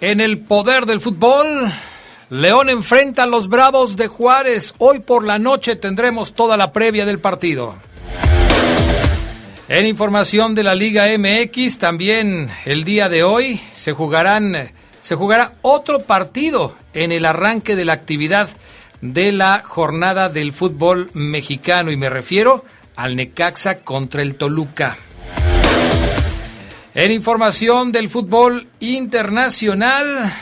En el poder del fútbol, León enfrenta a los Bravos de Juárez. Hoy por la noche tendremos toda la previa del partido. En información de la Liga MX, también el día de hoy se jugarán, se jugará otro partido en el arranque de la actividad de la jornada del fútbol mexicano y me refiero al Necaxa contra el Toluca. En información del fútbol internacional,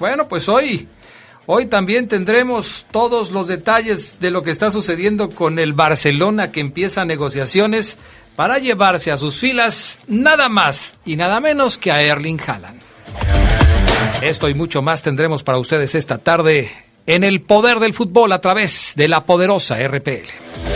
bueno, pues hoy, hoy también tendremos todos los detalles de lo que está sucediendo con el Barcelona que empieza negociaciones para llevarse a sus filas nada más y nada menos que a Erling Haaland. Esto y mucho más tendremos para ustedes esta tarde en el poder del fútbol a través de la poderosa RPL.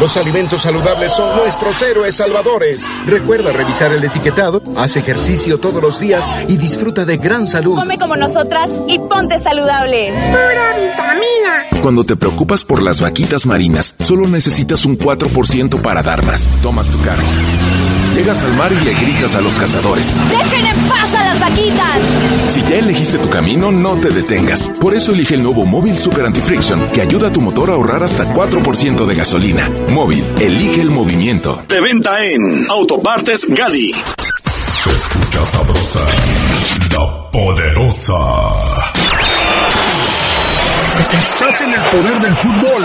Los alimentos saludables son nuestros héroes salvadores. Recuerda revisar el etiquetado, haz ejercicio todos los días y disfruta de gran salud. Come como nosotras y ponte saludable. Pura vitamina. Cuando te preocupas por las vaquitas marinas, solo necesitas un 4% para dar más. Tomas tu carro. Llegas al mar y le gritas a los cazadores. ¡Dejen en paz a las vaquitas! Si ya elegiste tu camino, no te detengas. Por eso elige el nuevo Móvil Super Anti-Friction, que ayuda a tu motor a ahorrar hasta 4% de gasolina. Móvil, elige el movimiento. De venta en Autopartes Gadi. Se escucha sabrosa, la poderosa. Estás en el poder del fútbol.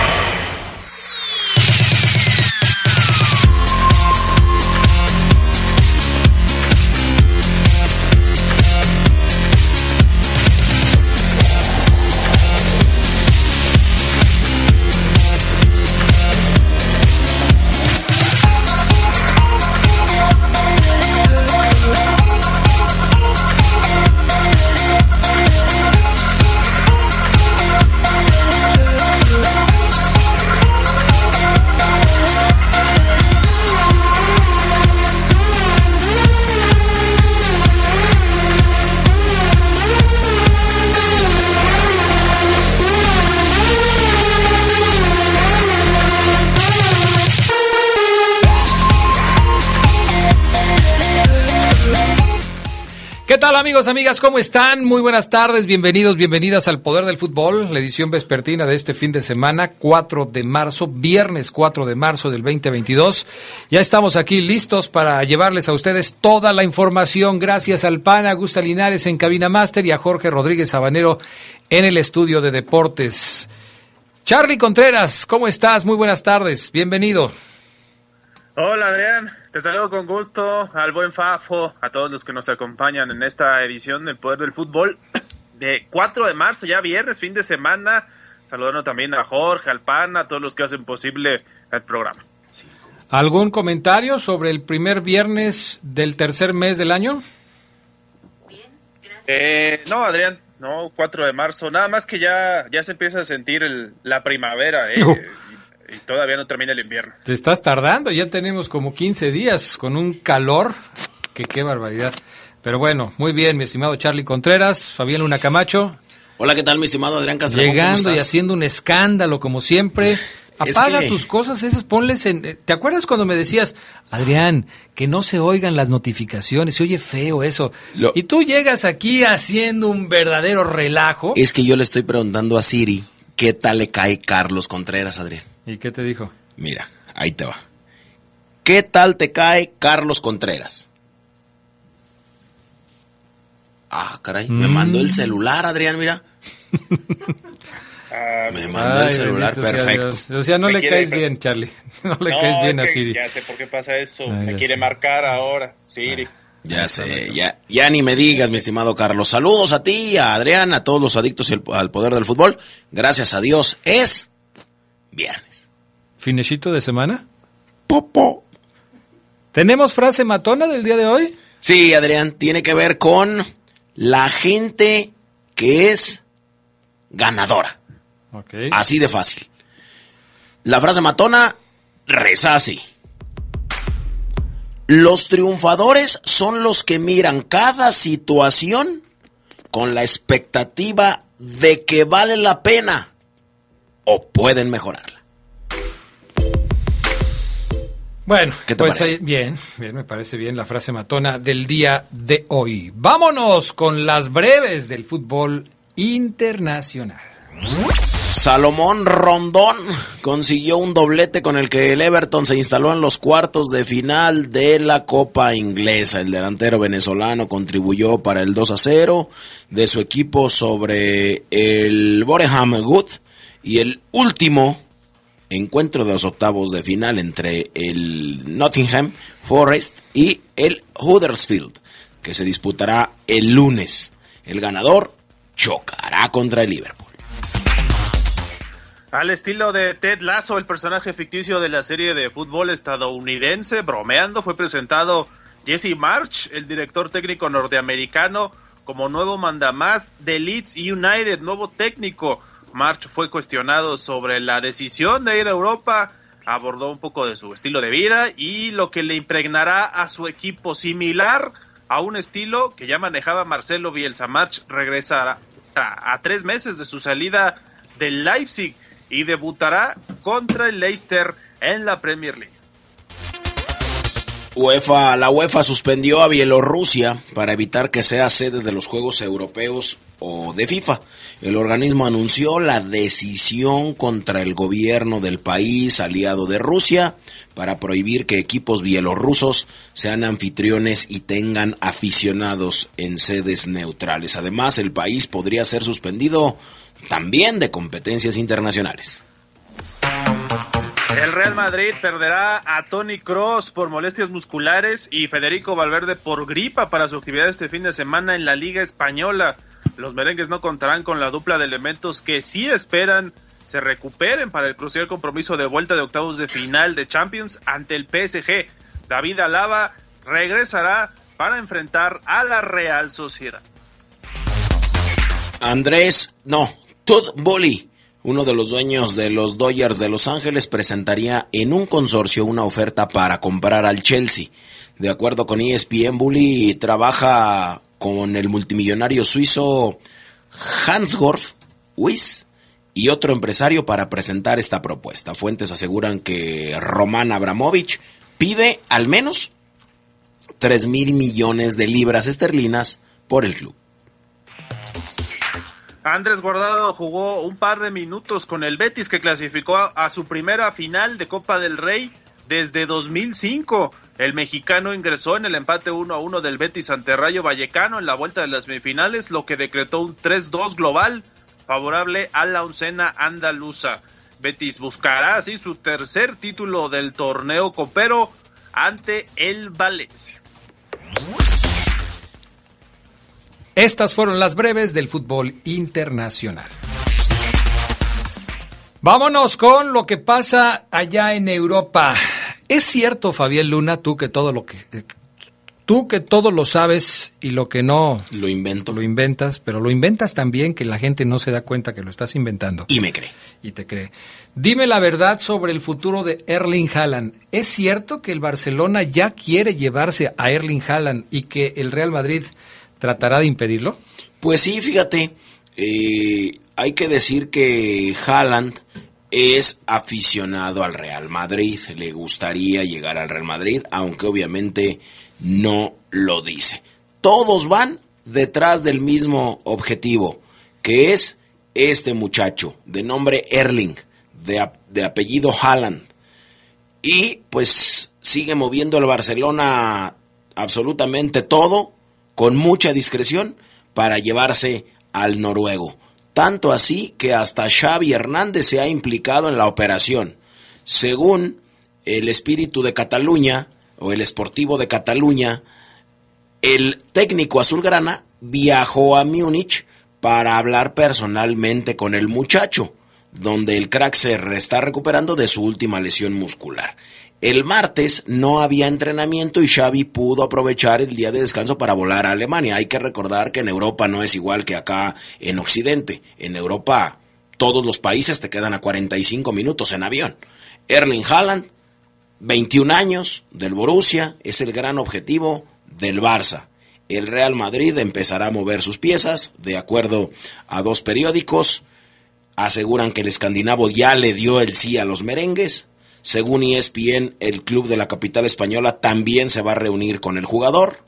Amigos, amigas? ¿Cómo están? Muy buenas tardes, bienvenidos, bienvenidas al Poder del Fútbol, la edición vespertina de este fin de semana, 4 de marzo, viernes 4 de marzo del 2022. Ya estamos aquí listos para llevarles a ustedes toda la información, gracias al PAN, a Gusta Linares en Cabina Máster y a Jorge Rodríguez Sabanero en el estudio de deportes. Charlie Contreras, ¿cómo estás? Muy buenas tardes, bienvenido. Hola Adrián, te saludo con gusto al buen Fafo, a todos los que nos acompañan en esta edición del Poder del Fútbol de 4 de marzo, ya viernes, fin de semana. Saludando también a Jorge, al PAN, a todos los que hacen posible el programa. ¿Algún comentario sobre el primer viernes del tercer mes del año? Eh, no, Adrián, no, 4 de marzo. Nada más que ya, ya se empieza a sentir el, la primavera, ¿eh? y, todavía no termina el invierno. Te estás tardando, ya tenemos como 15 días con un calor que qué barbaridad. Pero bueno, muy bien, mi estimado Charlie Contreras, Fabián Luna Camacho, Hola, ¿qué tal, mi estimado Adrián Castro? llegando y haciendo un escándalo como siempre. Es Apaga que- tus cosas esas, ponles en... eh, ¿Te acuerdas cuando me decías, Adrián, que no se oigan las notificaciones? Se oye feo eso. Lo- Y tú llegas aquí haciendo un verdadero relajo. Es que yo le estoy preguntando a Siri qué tal le cae Carlos Contreras, Adrián. ¿Y qué te dijo? Mira, ahí te va. ¿Qué tal te cae Carlos Contreras? Ah, caray, me Mm. mandó el celular, Adrián, mira. Me mandó el celular, bendito perfecto. Dios. O sea, no Me le quiere caes bien, Charlie. No le no, caes bien a Siri. Ya sé por qué pasa eso. Ay, me quiere sé. marcar ahora, Siri. Ya sé, ya, ya ni me digas, mi estimado Carlos. Saludos a ti, a Adrián, a todos los adictos al- al poder del fútbol. Gracias a Dios, es viernes. ¿Finecito de semana? Popo. ¿Tenemos frase matona del día de hoy? Sí, Adrián, tiene que ver con la gente que es ganadora. Ok. Así de fácil. La frase matona reza así. Los triunfadores son los que miran cada situación con la expectativa de que vale la pena o pueden mejorarla. Bueno, ¿Qué te pues parece? ahí- bien, bien, me parece bien la frase matona del día de hoy. Vámonos con las breves del fútbol internacional. Salomón Rondón consiguió un doblete con el que el Everton se instaló en los cuartos de final de la Copa Inglesa. El delantero venezolano contribuyó para el 2 a 0 de su equipo sobre el Boreham Wood y el último encuentro de los octavos de final entre el Nottingham Forest y el Huddersfield, que se disputará el lunes. El ganador chocará contra el Liverpool. Al estilo de Ted Lasso, el personaje ficticio de la serie de fútbol estadounidense, bromeando, fue presentado Jesse March, el director técnico norteamericano, como nuevo mandamás de Leeds United, nuevo técnico. March fue cuestionado sobre la decisión de ir a Europa, abordó un poco de su estilo de vida y lo que le impregnará a su equipo similar a un estilo que ya manejaba Marcelo Bielsa. March regresará a, tres meses de su salida del Leipzig y debutará contra el Leicester en la Premier League. UEFA, la UEFA suspendió a Bielorrusia para evitar que sea sede de los Juegos Europeos o de FIFA. El organismo anunció la decisión contra el gobierno del país aliado de Rusia para prohibir que equipos bielorrusos sean anfitriones y tengan aficionados en sedes neutrales. Además, el país podría ser suspendido también de competencias internacionales. El Real Madrid perderá a Tony Cross por molestias musculares y Federico Valverde por gripa para su actividad este fin de semana en la Liga Española. Los merengues no contarán con la dupla de elementos que sí esperan se recuperen para el crucial compromiso de vuelta de octavos de final de Champions ante el PSG. David Alaba regresará para enfrentar a la Real Sociedad. Andrés, no, Todd Bully, uno de los dueños de los Dodgers de Los Ángeles, presentaría en un consorcio una oferta para comprar al Chelsea. De acuerdo con ESPN, Bully trabaja con el multimillonario suizo Hansgorf Wyss y otro empresario para presentar esta propuesta. Fuentes aseguran que Roman Abramovich pide al menos 3 mil millones de libras esterlinas por el club. Andrés Guardado jugó un par de minutos con el Betis que clasificó a, su primera final de Copa del Rey desde 2005. El mexicano ingresó en el empate 1 a 1 del Betis ante Rayo Vallecano en la vuelta de las semifinales, lo que decretó un 3-2 global favorable a la oncena andaluza. Betis buscará así su tercer título del torneo copero ante el Valencia. Estas fueron las breves del fútbol internacional. Vámonos con lo que pasa allá en Europa. Es cierto, Fabián Luna, tú que todo lo que Tú que todo lo sabes y lo que no lo invento. Lo inventas, pero lo inventas también que la gente no se da cuenta que lo estás inventando. Y me cree. Y te cree. Dime la verdad sobre el futuro de Erling Haaland. ¿Es cierto que el Barcelona ya quiere llevarse a Erling Haaland y que el Real Madrid tratará de impedirlo? Pues sí, fíjate. Eh, hay que decir que Haaland es aficionado al Real Madrid, le gustaría llegar al Real Madrid, aunque obviamente no lo dice. Todos van detrás del mismo objetivo, que es este muchacho de nombre Erling, de, de apellido Haaland. Y pues sigue moviendo el Barcelona absolutamente todo, con mucha discreción, para llevarse al noruego. Tanto así que hasta Xavi Hernández se ha implicado en la operación. Según el espíritu de Cataluña, o el Esportivo de Cataluña, el técnico azulgrana viajó a Múnich para hablar personalmente con el muchacho, donde el crack se está recuperando de su última lesión muscular. El martes no había entrenamiento y Xavi pudo aprovechar el día de descanso para volar a Alemania. Hay que recordar que en Europa no es igual que acá en Occidente. En Europa todos los países te quedan a 45 minutos en avión. Erling Haaland, 21 años del Borussia, es el gran objetivo del Barça. El Real Madrid empezará a mover sus piezas, de acuerdo a dos periódicos. Aseguran que el escandinavo ya le dio el sí a los merengues según ESPN, el club de la capital española también se va a reunir con el jugador.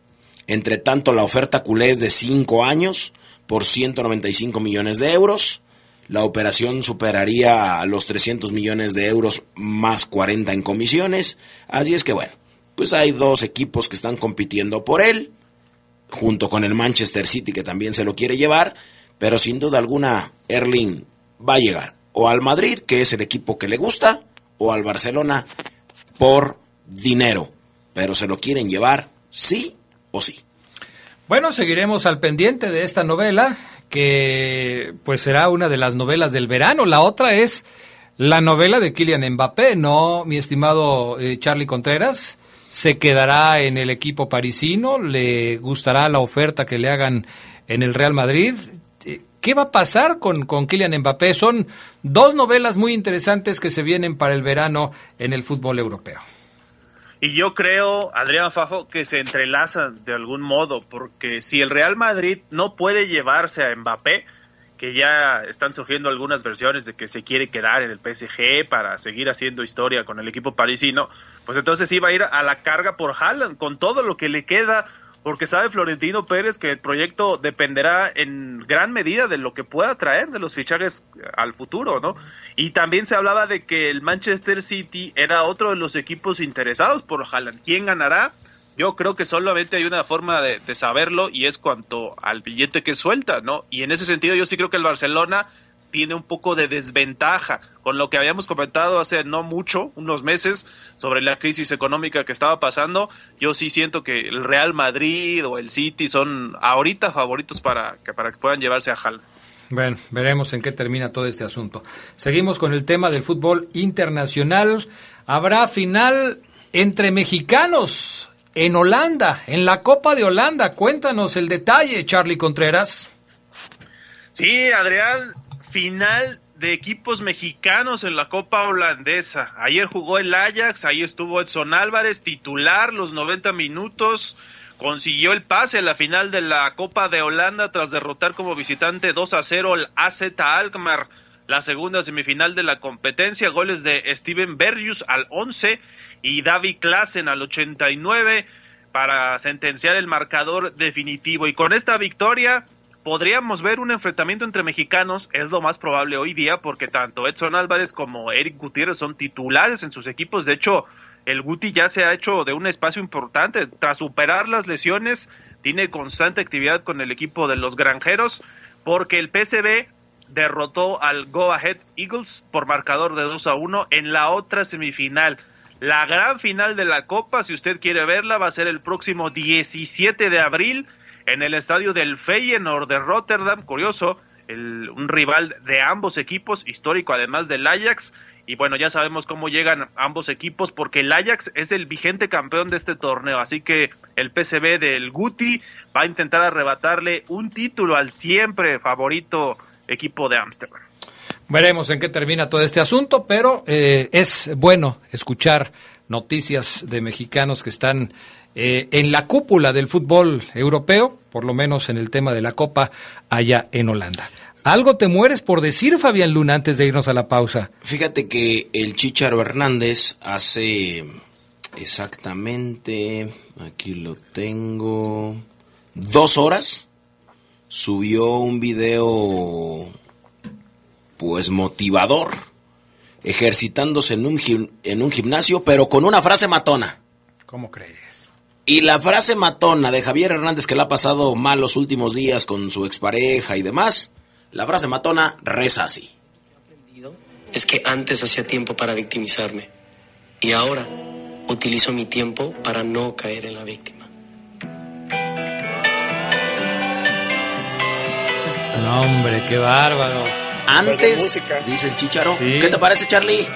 Entre tanto, la oferta culé es de 5 años por 195 millones de euros. La operación superaría los 300 millones de euros más 40 en comisiones. Así es que bueno, pues hay dos equipos que están compitiendo por él, junto con el Manchester City que también se lo quiere llevar, pero sin duda alguna Erling va a llegar o al Madrid, que es el equipo que le gusta, o al Barcelona por dinero, pero se lo quieren llevar sí o sí. Bueno, seguiremos al pendiente de esta novela, que pues será una de las novelas del verano. La otra es la novela de Kylian Mbappé, ¿no, mi estimado eh, Charlie Contreras? Se quedará en el equipo parisino, le gustará la oferta que le hagan en el Real Madrid. ¿Qué va a pasar con, con Kylian Mbappé? Son dos novelas muy interesantes que se vienen para el verano en el fútbol europeo. Y yo creo, Adrián Fafo, que se entrelazan de algún modo, porque si el Real Madrid no puede llevarse a Mbappé, que ya están surgiendo algunas versiones de que se quiere quedar en el PSG para seguir haciendo historia con el equipo parisino, pues entonces iba a ir a la carga por Haaland, con todo lo que le queda porque sabe Florentino Pérez que el proyecto dependerá en gran medida de lo que pueda traer de los fichajes al futuro, ¿no? Y también se hablaba de que el Manchester City era otro de los equipos interesados por Haaland. ¿Quién ganará? Yo creo que solamente hay una forma de, de saberlo y es cuanto al billete que suelta, ¿no? Y en ese sentido yo sí creo que el Barcelona tiene un poco de desventaja con lo que habíamos comentado hace no mucho, unos meses, sobre la crisis económica que estaba pasando. Yo sí siento que el Real Madrid o el City son ahorita favoritos para que, para que puedan llevarse a Hal. Bueno, veremos en qué termina todo este asunto. Seguimos con el tema del fútbol internacional. Habrá final entre mexicanos en Holanda, en la Copa de Holanda. Cuéntanos el detalle, Charlie Contreras. Sí, Adrián, final de equipos mexicanos en la Copa Holandesa. Ayer jugó el Ajax, ahí estuvo Edson Álvarez, titular los 90 minutos, consiguió el pase a la final de la Copa de Holanda tras derrotar como visitante 2 a 0 al AZ Alkmaar. La segunda semifinal de la competencia, goles de Steven Berrius al 11 y David Klassen al 89 para sentenciar el marcador definitivo. Y con esta victoria, podríamos ver un enfrentamiento entre mexicanos, es lo más probable hoy día, porque tanto Edson Álvarez como Eric Gutiérrez son titulares en sus equipos. De hecho, el Guti ya se ha hecho de un espacio importante. Tras superar las lesiones, tiene constante actividad con el equipo de los granjeros, porque el PCB derrotó al Go Ahead Eagles por marcador de 2 a 1 en la otra semifinal. La gran final de la Copa, si usted quiere verla, va a ser el próximo 17 de abril en el estadio del Feyenoord de Rotterdam, curioso, el, un rival de ambos equipos, histórico además del Ajax, y bueno, ya sabemos cómo llegan ambos equipos porque el Ajax es el vigente campeón de este torneo, así que el PSV del Guti va a intentar arrebatarle un título al siempre favorito equipo de Ámsterdam. Veremos en qué termina todo este asunto, pero eh, es bueno escuchar noticias de mexicanos que están eh, en la cúpula del fútbol europeo, por lo menos en el tema de la Copa allá en Holanda. Algo te mueres por decir, Fabián Luna, antes de irnos a la pausa. Fíjate que el Chicharo Hernández hace exactamente, aquí lo tengo, dos horas, subió un video pues motivador, ejercitándose en un, en un gimnasio, pero con una frase matona. ¿Cómo crees? Y la frase matona de Javier Hernández, que le ha pasado mal los últimos días con su expareja y demás, la frase matona reza así. Es que antes hacía tiempo para victimizarme y ahora utilizo mi tiempo para no caer en la víctima. No, hombre, qué bárbaro. Antes, dice el chicharo. ¿Qué te parece, Charlie?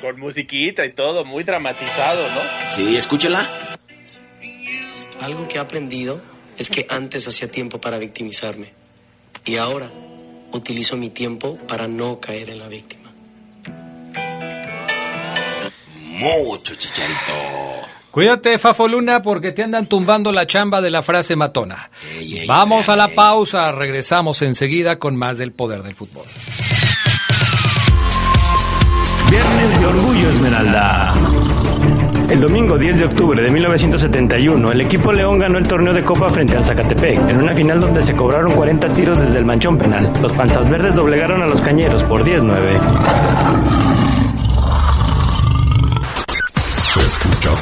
Con musiquita y todo, muy dramatizado, ¿no? Sí, escúchela. Algo que he aprendido es que antes hacía tiempo para victimizarme y ahora utilizo mi tiempo para no caer en la víctima. Mucho chicharito. Cuídate, Fafo Luna, porque te andan tumbando la chamba de la frase matona. Vamos a la pausa, regresamos enseguida con más del poder del fútbol. Viernes de Orgullo Esmeralda. El domingo 10 de octubre de 1971, el equipo León ganó el torneo de Copa frente al Zacatepec, en una final donde se cobraron 40 tiros desde el manchón penal. Los panzas verdes doblegaron a los cañeros por 10-9.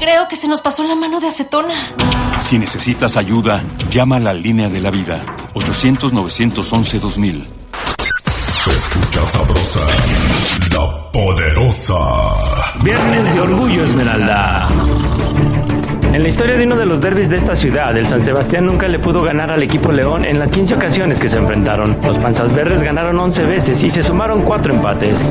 Creo que se nos pasó la mano de acetona. Si necesitas ayuda, llama a la línea de la vida. 800-911-2000. Se escucha sabrosa, la poderosa. Viernes de Orgullo Esmeralda. En la historia de uno de los derbis de esta ciudad, el San Sebastián nunca le pudo ganar al equipo León en las 15 ocasiones que se enfrentaron. Los Panzas Verdes ganaron 11 veces y se sumaron 4 empates.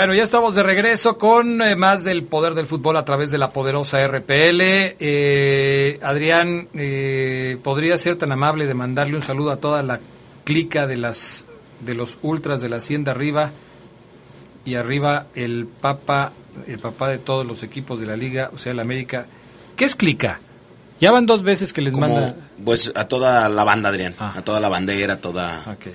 Bueno, ya estamos de regreso con eh, más del poder del fútbol a través de la poderosa RPL. Eh, Adrián, eh, ¿podría ser tan amable de mandarle un saludo a toda la clica de las de los ultras de la hacienda arriba y arriba el papa, el papá de todos los equipos de la liga, o sea, la América. ¿Qué es clica? Ya van dos veces que les manda. Pues a toda la banda, Adrián. Ah. A toda la bandera, a toda, Ok.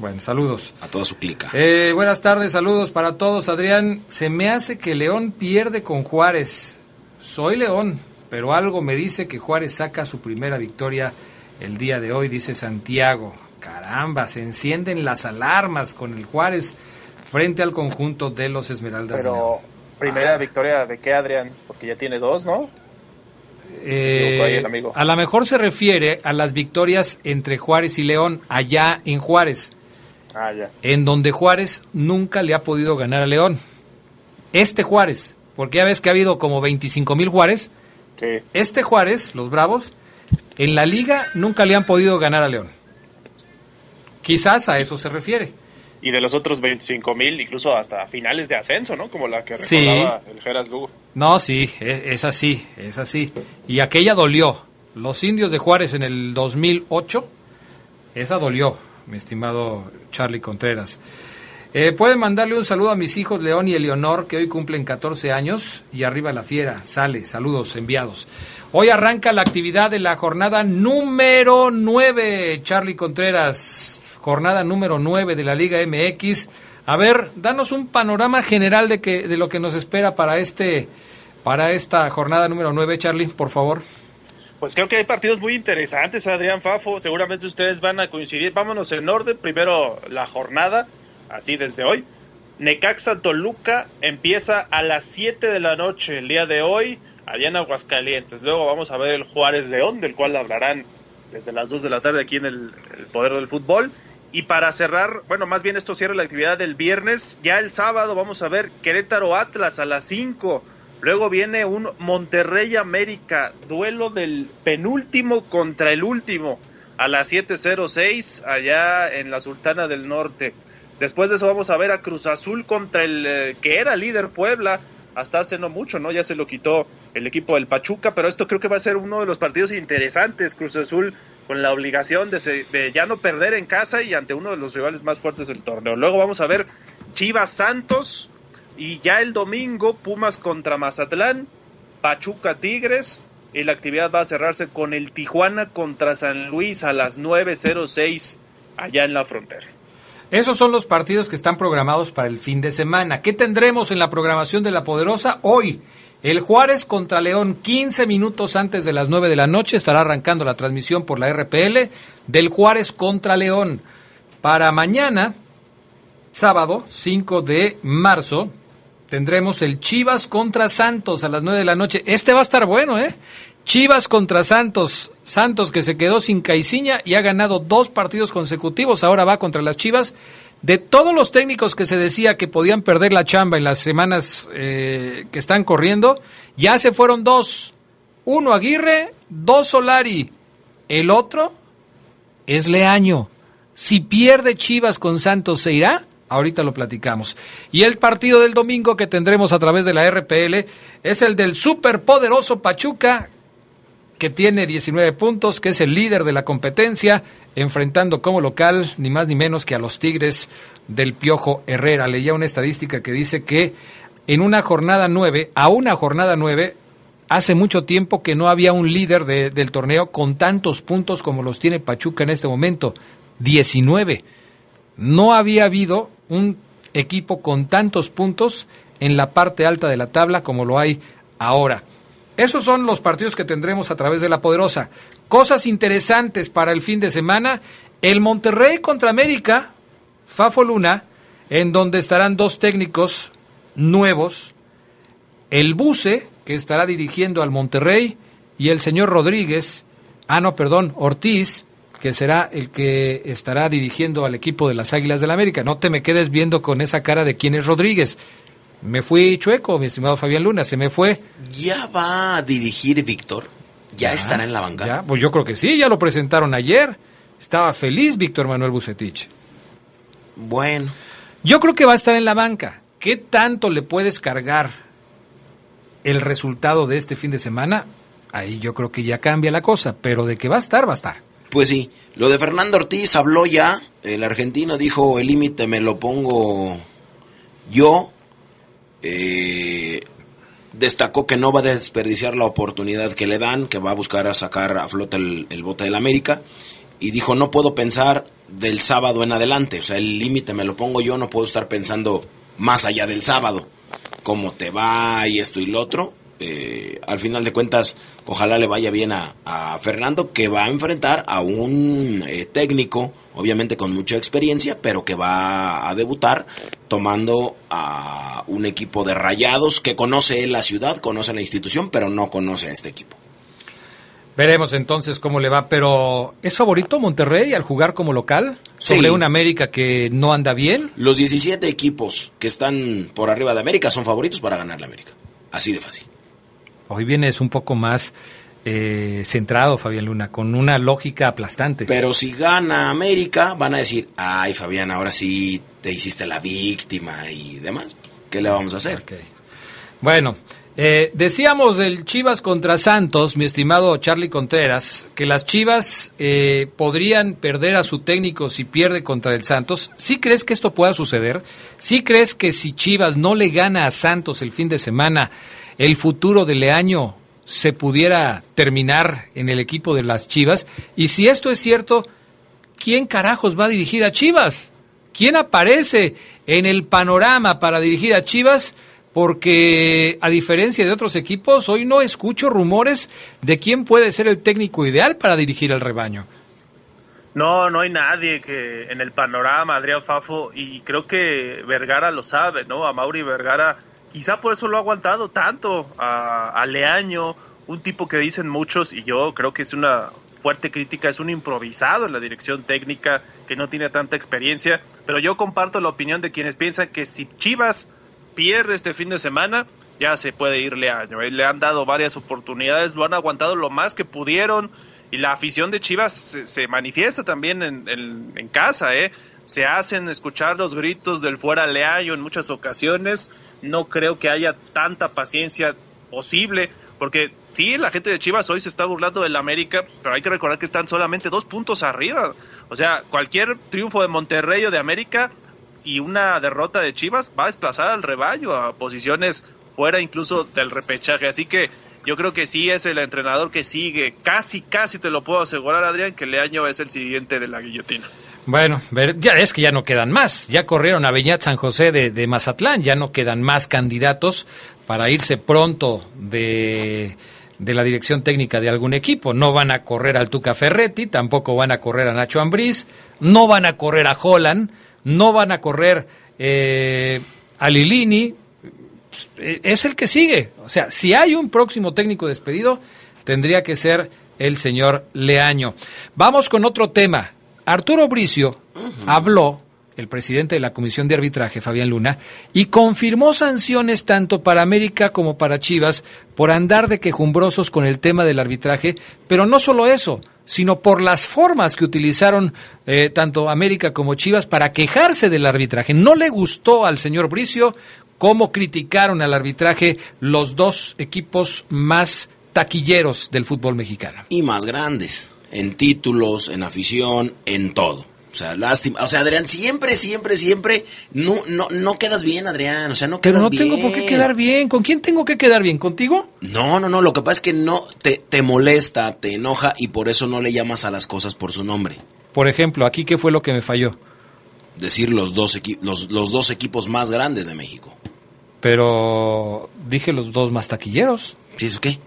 Bueno, saludos. a toda su clica. Eh, buenas tardes, saludos para todos. Adrián, se me hace que León pierde con Juárez. Soy León, pero algo me dice que Juárez saca su primera victoria el día de hoy, dice Santiago. Caramba, se encienden las alarmas con el Juárez frente al conjunto de los Esmeraldas. Pero Primera victoria de qué, Adrián? Porque ya tiene dos, ¿no? Eh, ahí el amigo. a lo mejor se refiere a las victorias entre Juárez y León allá en Juárez, Ah, ya. en donde Juárez nunca le ha podido ganar a León. Este Juárez, porque ya ves que ha habido como 25 mil Juárez. Sí. Este Juárez, los Bravos, en la liga nunca le han podido ganar a León. Quizás a eso se refiere. Y de los otros 25 mil, incluso hasta finales de ascenso, ¿no? Como la que Sí. recordaba el Geras Lugo. No, sí, es, es así, es así. Y aquella dolió. Los indios de Juárez en el 2008, esa dolió, mi estimado Charlie Contreras. Eh, pueden mandarle un saludo a mis hijos León y Eleonor, que hoy cumplen 14 años, y arriba la fiera, sale, saludos enviados. Hoy arranca la actividad de la jornada número 9, Charlie Contreras, jornada número 9 de la Liga MX. A ver, danos un panorama general de, que, de lo que nos espera para, este, para esta jornada número 9, Charlie, por favor. Pues creo que hay partidos muy interesantes, Adrián Fafo. Seguramente ustedes van a coincidir. Vámonos en orden. Primero la jornada, así desde hoy. Necaxa Toluca empieza a las 7 de la noche el día de hoy, allá en Aguascalientes. Luego vamos a ver el Juárez León, del cual hablarán desde las 2 de la tarde aquí en el, el Poder del Fútbol. Y para cerrar, bueno, más bien esto cierra la actividad del viernes. Ya el sábado vamos a ver Querétaro Atlas a las 5. Luego viene un Monterrey América, duelo del penúltimo contra el último, a las 7.06 allá en la Sultana del Norte. Después de eso vamos a ver a Cruz Azul contra el eh, que era líder Puebla, hasta hace no mucho, ¿no? Ya se lo quitó el equipo del Pachuca, pero esto creo que va a ser uno de los partidos interesantes, Cruz Azul con la obligación de, se- de ya no perder en casa y ante uno de los rivales más fuertes del torneo. Luego vamos a ver Chivas Santos y ya el domingo Pumas contra Mazatlán, Pachuca Tigres y la actividad va a cerrarse con el Tijuana contra San Luis a las 9.06 allá en la frontera. Esos son los partidos que están programados para el fin de semana. ¿Qué tendremos en la programación de la Poderosa? Hoy, el Juárez contra León, 15 minutos antes de las 9 de la noche, estará arrancando la transmisión por la RPL del Juárez contra León. Para mañana, sábado 5 de marzo, tendremos el Chivas contra Santos a las 9 de la noche. Este va a estar bueno, ¿eh? Chivas contra Santos. Santos que se quedó sin Caiciña y ha ganado dos partidos consecutivos. Ahora va contra las Chivas. De todos los técnicos que se decía que podían perder la chamba en las semanas eh, que están corriendo, ya se fueron dos. Uno Aguirre, dos Solari. El otro es Leaño. Si pierde Chivas con Santos, ¿se irá? Ahorita lo platicamos. Y el partido del domingo que tendremos a través de la RPL es el del superpoderoso Pachuca, que tiene 19 puntos, que es el líder de la competencia, enfrentando como local ni más ni menos que a los Tigres del Piojo Herrera. Leía una estadística que dice que en una jornada 9, a una jornada 9, hace mucho tiempo que no había un líder de- del torneo con tantos puntos como los tiene Pachuca en este momento, 19. No había habido un equipo con tantos puntos en la parte alta de la tabla como lo hay ahora. Esos son los partidos que tendremos a través de la Poderosa. Cosas interesantes para el fin de semana. El Monterrey contra América, Fafo Luna, en donde estarán dos técnicos nuevos. El Buce, que estará dirigiendo al Monterrey, y el señor Rodríguez, ah no, perdón, Ortiz, que será el que estará dirigiendo al equipo de las Águilas del la América. No te me quedes viendo con esa cara de quién es Rodríguez. Me fui chueco, mi estimado Fabián Luna, se me fue. ¿Ya va a dirigir Víctor? ¿Ya, estará en la banca? Ya, pues yo creo que sí, ya lo presentaron ayer. Estaba feliz Víctor Manuel Bucetich. Bueno. Yo creo que va a estar en la banca. ¿Qué tanto le puedes cargar el resultado de este fin de semana? Ahí yo creo que ya cambia la cosa, pero de que va a estar, va a estar. Pues sí, lo de Fernando Ortiz habló ya, el argentino dijo el límite me lo pongo yo, eh, destacó que no va a desperdiciar la oportunidad que le dan, que va a buscar a sacar a flote el, el bote del América, y dijo no puedo pensar del sábado en adelante, o sea, el límite me lo pongo yo, no puedo estar pensando más allá del sábado, cómo te va y esto y lo otro, Eh, al final de cuentas, ojalá le vaya bien a, a Fernando, que va a enfrentar a un eh, técnico, obviamente con mucha experiencia, pero que va a debutar tomando a un equipo de rayados que conoce la ciudad, conoce la institución, pero no conoce a este equipo. Veremos entonces cómo le va, pero ¿es favorito Monterrey al jugar como local sobre Sí. un América que no anda bien? Los 17 equipos que están por arriba de América son favoritos para ganar la América. Así de fácil. Hoy vienes un poco más eh, centrado, Fabián Luna, con una lógica aplastante. Pero si gana América, van a decir, ay Fabián, ahora sí te hiciste la víctima y demás. ¿Qué le vamos a hacer? Bueno, eh, decíamos del Chivas contra Santos, mi estimado Charlie Contreras, que las Chivas eh, podrían perder a su técnico si pierde contra el Santos. ¿Sí crees que esto pueda suceder? ¿Sí crees que si Chivas no le gana a Santos el fin de semana, el futuro de Leaño se pudiera terminar en el equipo de las Chivas? Y si esto es cierto, ¿quién carajos va a dirigir a Chivas? ¿Quién aparece en el panorama para dirigir a Chivas? Porque a diferencia de otros equipos, hoy no escucho rumores de quién puede ser el técnico ideal para dirigir al rebaño. No, no hay nadie que en el panorama, Adrián Fafo, y creo que Vergara lo sabe, ¿no? A Mauri Vergara, quizá por eso lo ha aguantado tanto a, Leaño, un tipo que dicen muchos, y yo creo que es una fuerte crítica, es un improvisado en la dirección técnica, que no tiene tanta experiencia, pero yo comparto la opinión de quienes piensan que si Chivas pierde este fin de semana, ya se puede ir Leaño. ¿eh? Le han dado varias oportunidades, lo han aguantado lo más que pudieron y la afición de Chivas se, se manifiesta también en, casa, ¿eh? Se hacen escuchar los gritos del fuera Leaño en muchas ocasiones. No creo que haya tanta paciencia posible, porque sí, la gente de Chivas hoy se está burlando del América, pero hay que recordar que están solamente dos puntos arriba. O sea, cualquier triunfo de Monterrey o de América y una derrota de Chivas va a desplazar al rebaño a posiciones fuera incluso del repechaje. Así que yo creo que sí es el entrenador que sigue. Casi, casi te lo puedo asegurar, Adrián, que Leaño es el siguiente de la guillotina. Bueno, ya es que ya no quedan más. Ya corrieron a Beñat San José de, de Mazatlán, ya no quedan más candidatos para irse pronto de, de la dirección técnica de algún equipo. No van a correr al Tuca Ferretti, tampoco van a correr a Nacho Ambriz, no van a correr a Holland, no van a correr eh, a Lilini. Eh, Es el que sigue. O sea, si hay un próximo técnico despedido, tendría que ser el señor Leaño. Vamos con otro tema. Arturo Bricio habló, el presidente de la Comisión de Arbitraje, Fabián Luna, y confirmó sanciones tanto para América como para Chivas por andar de quejumbrosos con el tema del arbitraje, pero no solo eso, sino por las formas que utilizaron eh, tanto América como Chivas para quejarse del arbitraje. No le gustó al señor Bricio cómo criticaron al arbitraje los dos equipos más taquilleros del fútbol mexicano. Y más grandes, en títulos, en afición, en todo. O sea, lástima. O sea, Adrián, siempre, siempre, siempre, no, no, no quedas bien, Adrián. O sea, no Pero quedas no bien. tengo por qué quedar bien. ¿Con quién tengo que quedar bien? ¿Contigo? No, no, no. Lo que pasa es que no te, te molesta, te enoja y por eso no le llamas a las cosas por su nombre. Por ejemplo, aquí qué fue lo que me falló. Decir los dos, los, los dos equipos más grandes de México. Pero dije los dos más taquilleros. ¿Sí, eso qué?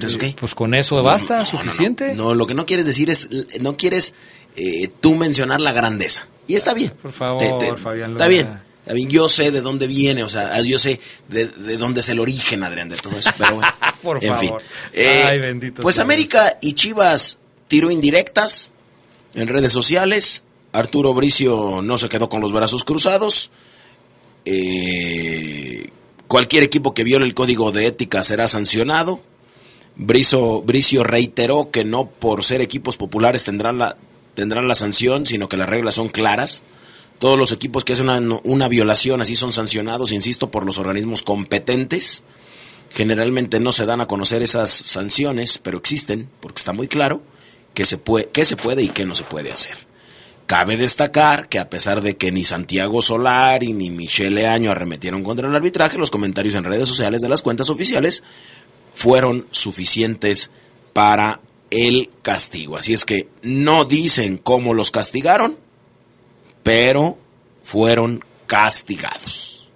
¿Eso qué? Pues con eso basta, suficiente. No, lo que no quieres decir es, no quieres eh, tú mencionar la grandeza. Y está bien. Por favor, Fabián Está bien. Está bien. Yo sé de dónde viene, o sea, yo sé de, de dónde es el origen, Adrián, de todo eso. Pero bueno. Por en fin. favor. Eh, Ay, bendito Pues América y Chivas tiró indirectas en redes sociales. Arturo Bricio no se quedó con los brazos cruzados. Eh, cualquier equipo que viole el código de ética será sancionado. Bricio reiteró que no por ser equipos populares tendrán la, tendrán la sanción, sino que las reglas son claras. Todos los equipos que hacen una, una violación así son sancionados, insisto, por los organismos competentes. Generalmente no se dan a conocer esas sanciones, pero existen, porque está muy claro qué se puede, qué se puede y qué no se puede hacer. Cabe destacar que a pesar de que ni Santiago Solari ni Michele Año arremetieron contra el arbitraje, los comentarios en redes sociales de las cuentas oficiales fueron suficientes para el castigo. Así es que no dicen cómo los castigaron, pero fueron castigados.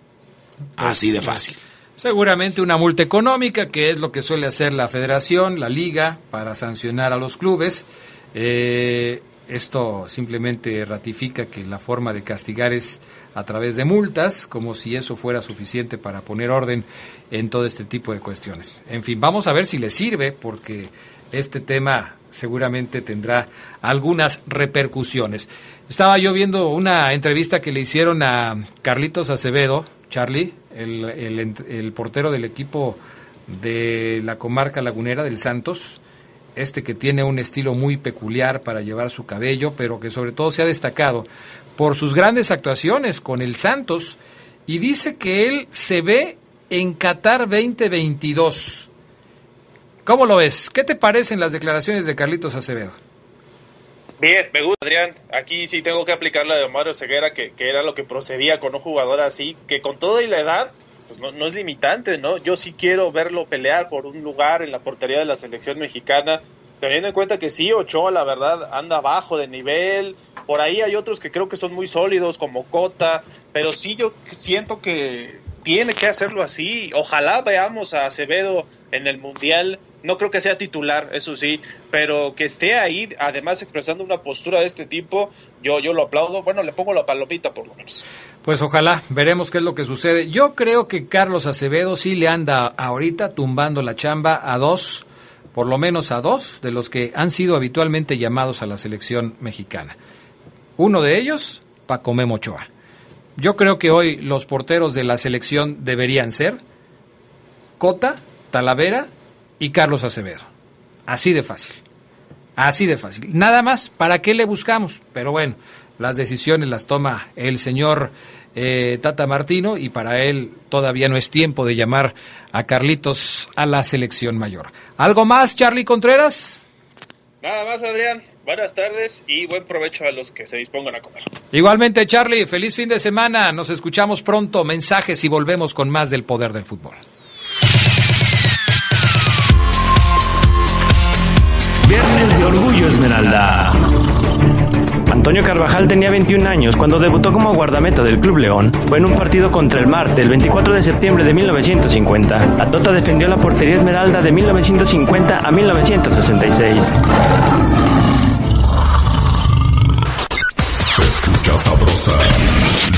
Así de fácil. Seguramente una multa económica, que es lo que suele hacer la federación, la liga, para sancionar a los clubes. Eh, esto simplemente ratifica que la forma de castigar es a través de multas, como si eso fuera suficiente para poner orden en todo este tipo de cuestiones. En fin, vamos a ver si le sirve, porque este tema seguramente tendrá algunas repercusiones. Estaba yo viendo una entrevista que le hicieron a Carlitos Acevedo, Charlie, el, el, el portero del equipo de la comarca lagunera del Santos, este que tiene un estilo muy peculiar para llevar su cabello, pero que sobre todo se ha destacado por sus grandes actuaciones con el Santos y dice que él se ve en Qatar 2022. ¿Cómo lo ves? ¿Qué te parecen las declaraciones de Carlitos Acevedo? Bien, me gusta, Adrián. Aquí sí tengo que aplicar la de Omar Ceguera, que, que, era lo que procedía con un jugador así, que con toda y la edad, pues no, no, es limitante, ¿no? Yo sí quiero verlo pelear por un lugar en la portería de la selección mexicana, teniendo en cuenta que sí, Ochoa, la verdad, anda bajo de nivel. Por ahí hay otros que creo que son muy sólidos, como Cota, pero sí yo siento que tiene que hacerlo así. Ojalá veamos a Acevedo en el Mundial no creo que sea titular, eso sí, pero que esté ahí, además expresando una postura de este tipo, yo, yo lo aplaudo. Bueno, le pongo la palomita por lo menos. Pues ojalá, veremos qué es lo que sucede. Yo creo que Carlos Acevedo sí le anda ahorita tumbando la chamba a dos, por lo menos a dos, de los que han sido habitualmente llamados a la selección mexicana. Uno de ellos, Paco Memo Ochoa. Yo creo que hoy los porteros de la selección deberían ser Cota, Talavera y Carlos Acevedo. Así de fácil. Así de fácil. Nada más, ¿para qué le buscamos? Pero bueno, las decisiones las toma el señor eh, Tata Martino y para él todavía no es tiempo de llamar a Carlitos a la selección mayor. ¿Algo más, Charlie Contreras? Nada más, Adrián. Buenas tardes y buen provecho a los que se dispongan a comer. Igualmente, Charlie, feliz fin de semana. Nos escuchamos pronto. Mensajes y volvemos con más del poder del fútbol. Viernes de Orgullo Esmeralda. Antonio Carvajal tenía 21 años cuando debutó como guardameta del Club León. Fue en un partido contra el Marte el 24 de septiembre de 1950. La Tota defendió la portería Esmeralda de 1950 a 1966.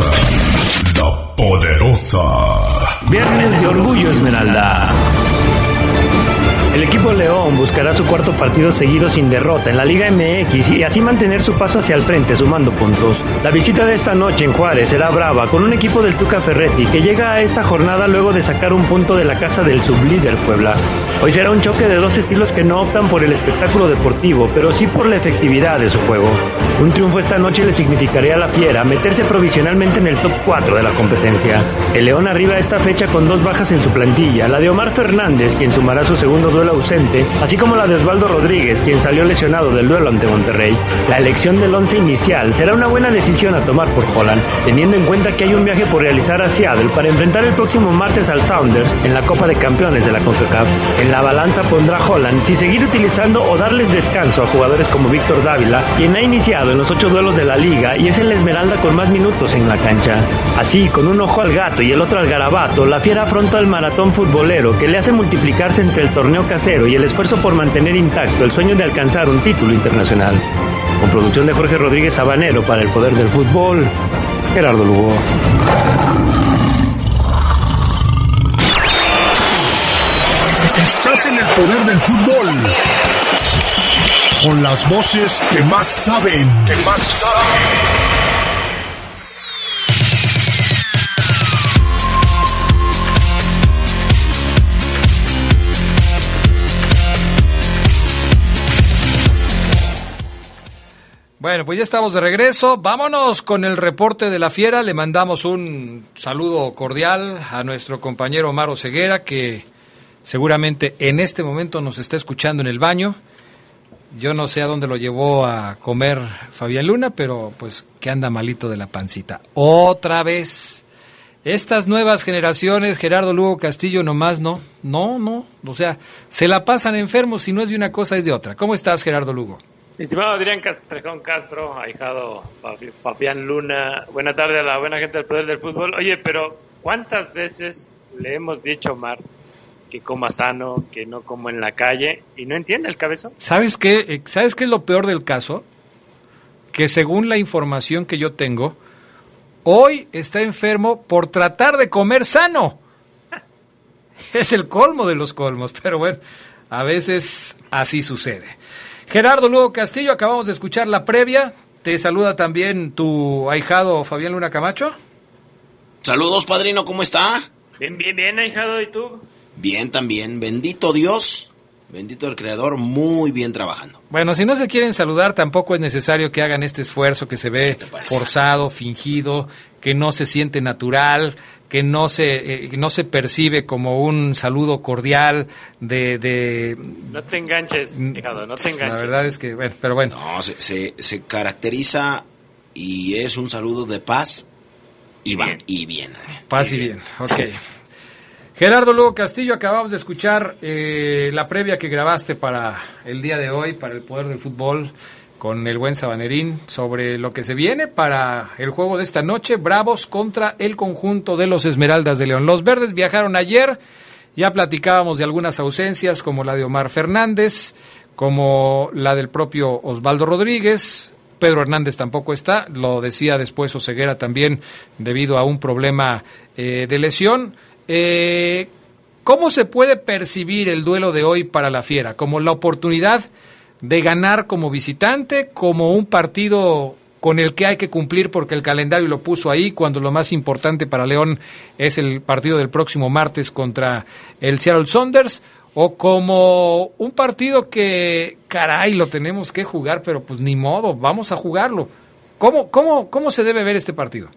La poderosa. Viernes de Orgullo Esmeralda. El equipo León buscará su cuarto partido seguido sin derrota en la Liga MX y así mantener su paso hacia el frente sumando puntos. La visita de esta noche en Juárez será brava con un equipo del Tuca Ferretti que llega a esta jornada luego de sacar un punto de la casa del sublíder Puebla. Hoy será un choque de dos estilos que no optan por el espectáculo deportivo, pero sí por la efectividad de su juego. Un triunfo esta noche le significaría a la Fiera meterse provisionalmente en el top 4 de la competencia. El León arriba a esta fecha con dos bajas en su plantilla, la de Omar Fernández, quien sumará su segundo duelo ausente, así como la de Osvaldo Rodríguez, quien salió lesionado del duelo ante Monterrey. La elección del once inicial será una buena decisión a tomar por Holland, teniendo en cuenta que hay un viaje por realizar a Seattle para enfrentar el próximo martes al Sounders en la Copa de Campeones de la CONCACAF. En la balanza pondrá Holland si seguir utilizando o darles descanso a jugadores como Víctor Dávila, quien ha iniciado en los ocho duelos de la liga y es el Esmeralda con más minutos en la cancha. Así, con un ojo al gato y el otro al garabato, la fiera afronta el maratón futbolero que le hace multiplicarse entre el torneo casero y el esfuerzo por mantener intacto el sueño de alcanzar un título internacional. Con producción de Jorge Rodríguez Sabanero para el Poder del Fútbol, Gerardo Lugo. Estás en el poder del fútbol. Con las voces que más saben. Que más saben. Bueno, pues ya estamos de regreso. Vámonos con el reporte de la fiera. Le mandamos un saludo cordial a nuestro compañero Omar Ceguera, que seguramente en este momento nos está escuchando en el baño. Yo no sé a dónde lo llevó a comer Fabián Luna, pero pues que anda malito de la pancita. Otra vez. Estas nuevas generaciones, Gerardo Lugo Castillo, nomás no, no, no. O sea, se la pasan enfermos, si no es de una cosa es de otra. ¿Cómo estás, Gerardo Lugo? Estimado Adrián Castrejón Castro, ahijado Fabián Luna, buena tarde a la buena gente del Poder del Fútbol. Oye, pero ¿cuántas veces le hemos dicho a Omar que coma sano, que no como en la calle y no entiende el cabezón? ¿Sabes qué? Eh, ¿Sabes qué es lo peor del caso? Que según la información que yo tengo, hoy está enfermo por tratar de comer sano. Es el colmo de los colmos, pero bueno, a veces así sucede. Gerardo Lugo Castillo, acabamos de escuchar la previa. Te saluda también tu ahijado Fabián Luna Camacho. Saludos, padrino, ¿cómo está? Bien, bien, bien, ahijado, ¿y tú? Bien, también. Bendito Dios, bendito el Creador, muy bien trabajando. Bueno, si no se quieren saludar, tampoco es necesario que hagan este esfuerzo que se ve forzado, fingido, que no se siente natural, que no se, eh, no se percibe como un saludo cordial de... de no te enganches, hijado, no te enganches. La verdad es que, bueno, pero bueno. No, se, se, se caracteriza y es un saludo de paz y, bien. y bien. Paz y bien, ok. Gerardo Lugo Castillo, acabamos de escuchar eh, la previa que grabaste para el día de hoy, para el Poder del Fútbol con el buen Sabanerín sobre lo que se viene para el juego de esta noche, Bravos contra el conjunto de los Esmeraldas de León. Los verdes viajaron ayer, ya platicábamos de algunas ausencias como la de Omar Fernández, como la del propio Osvaldo Rodríguez, Pedro Hernández tampoco está, lo decía después Oseguera también debido a un problema eh, de lesión. Eh, ¿Cómo se puede percibir el duelo de hoy para la Fiera? Como la oportunidad de ganar como visitante, como un partido con el que hay que cumplir porque el calendario lo puso ahí, cuando lo más importante para León es el partido del próximo martes contra el Seattle Saunders, o como un partido que, caray, lo tenemos que jugar, pero pues ni modo, vamos a jugarlo. ¿Cómo, cómo, cómo se debe ver este partido?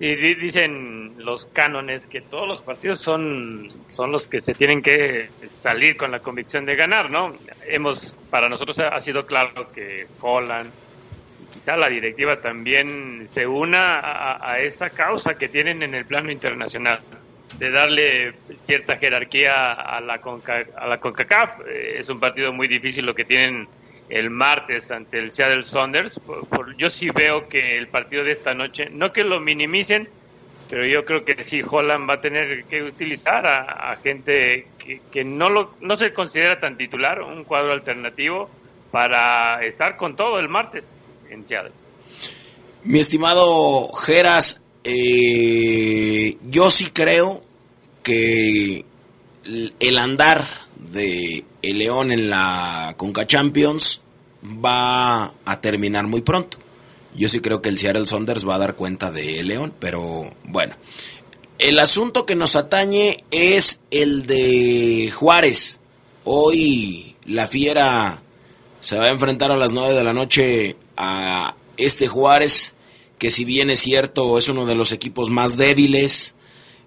Y dicen los cánones que todos los partidos son, son los que se tienen que salir con la convicción de ganar, ¿no? Hemos, para nosotros ha sido claro que Holland, quizá la directiva también se una a, esa causa que tienen en el plano internacional, de darle cierta jerarquía a la, a la CONCACAF. Eh, es un partido muy difícil lo que tienen el martes ante el Seattle Saunders. yo sí veo que el partido de esta noche, no que lo minimicen, pero yo creo que sí, Holland va a tener que utilizar a, gente que, no, lo, no se considera tan titular, un cuadro alternativo, para estar con todo el martes en Seattle. Mi estimado Geras, eh, yo sí creo que el andar de el León en la Conca Champions va a terminar muy pronto. Yo sí creo que el Seattle Saunders va a dar cuenta de León, pero bueno. El asunto que nos atañe es el de Juárez. Hoy la Fiera se va a enfrentar a las 9 de la noche a este Juárez, que si bien es cierto es uno de los equipos más débiles,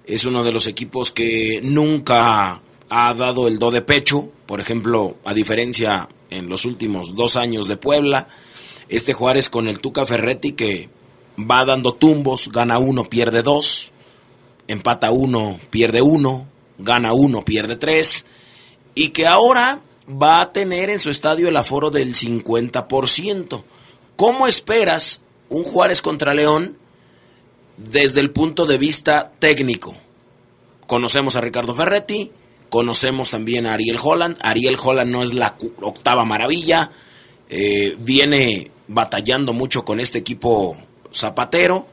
es uno de los equipos que nunca ha dado el do de pecho, por ejemplo, a diferencia en los últimos dos años de Puebla, este Juárez con el Tuca Ferretti que va dando tumbos, gana uno, pierde dos, empata uno, pierde uno, gana uno, pierde tres, y que ahora va a tener en su estadio el aforo del 50%. ¿Cómo esperas un Juárez contra León desde el punto de vista técnico? Conocemos a Ricardo Ferretti, Conocemos también a Ariel Holland. Ariel Holland no es la octava maravilla. Eh, viene batallando mucho con este equipo zapatero.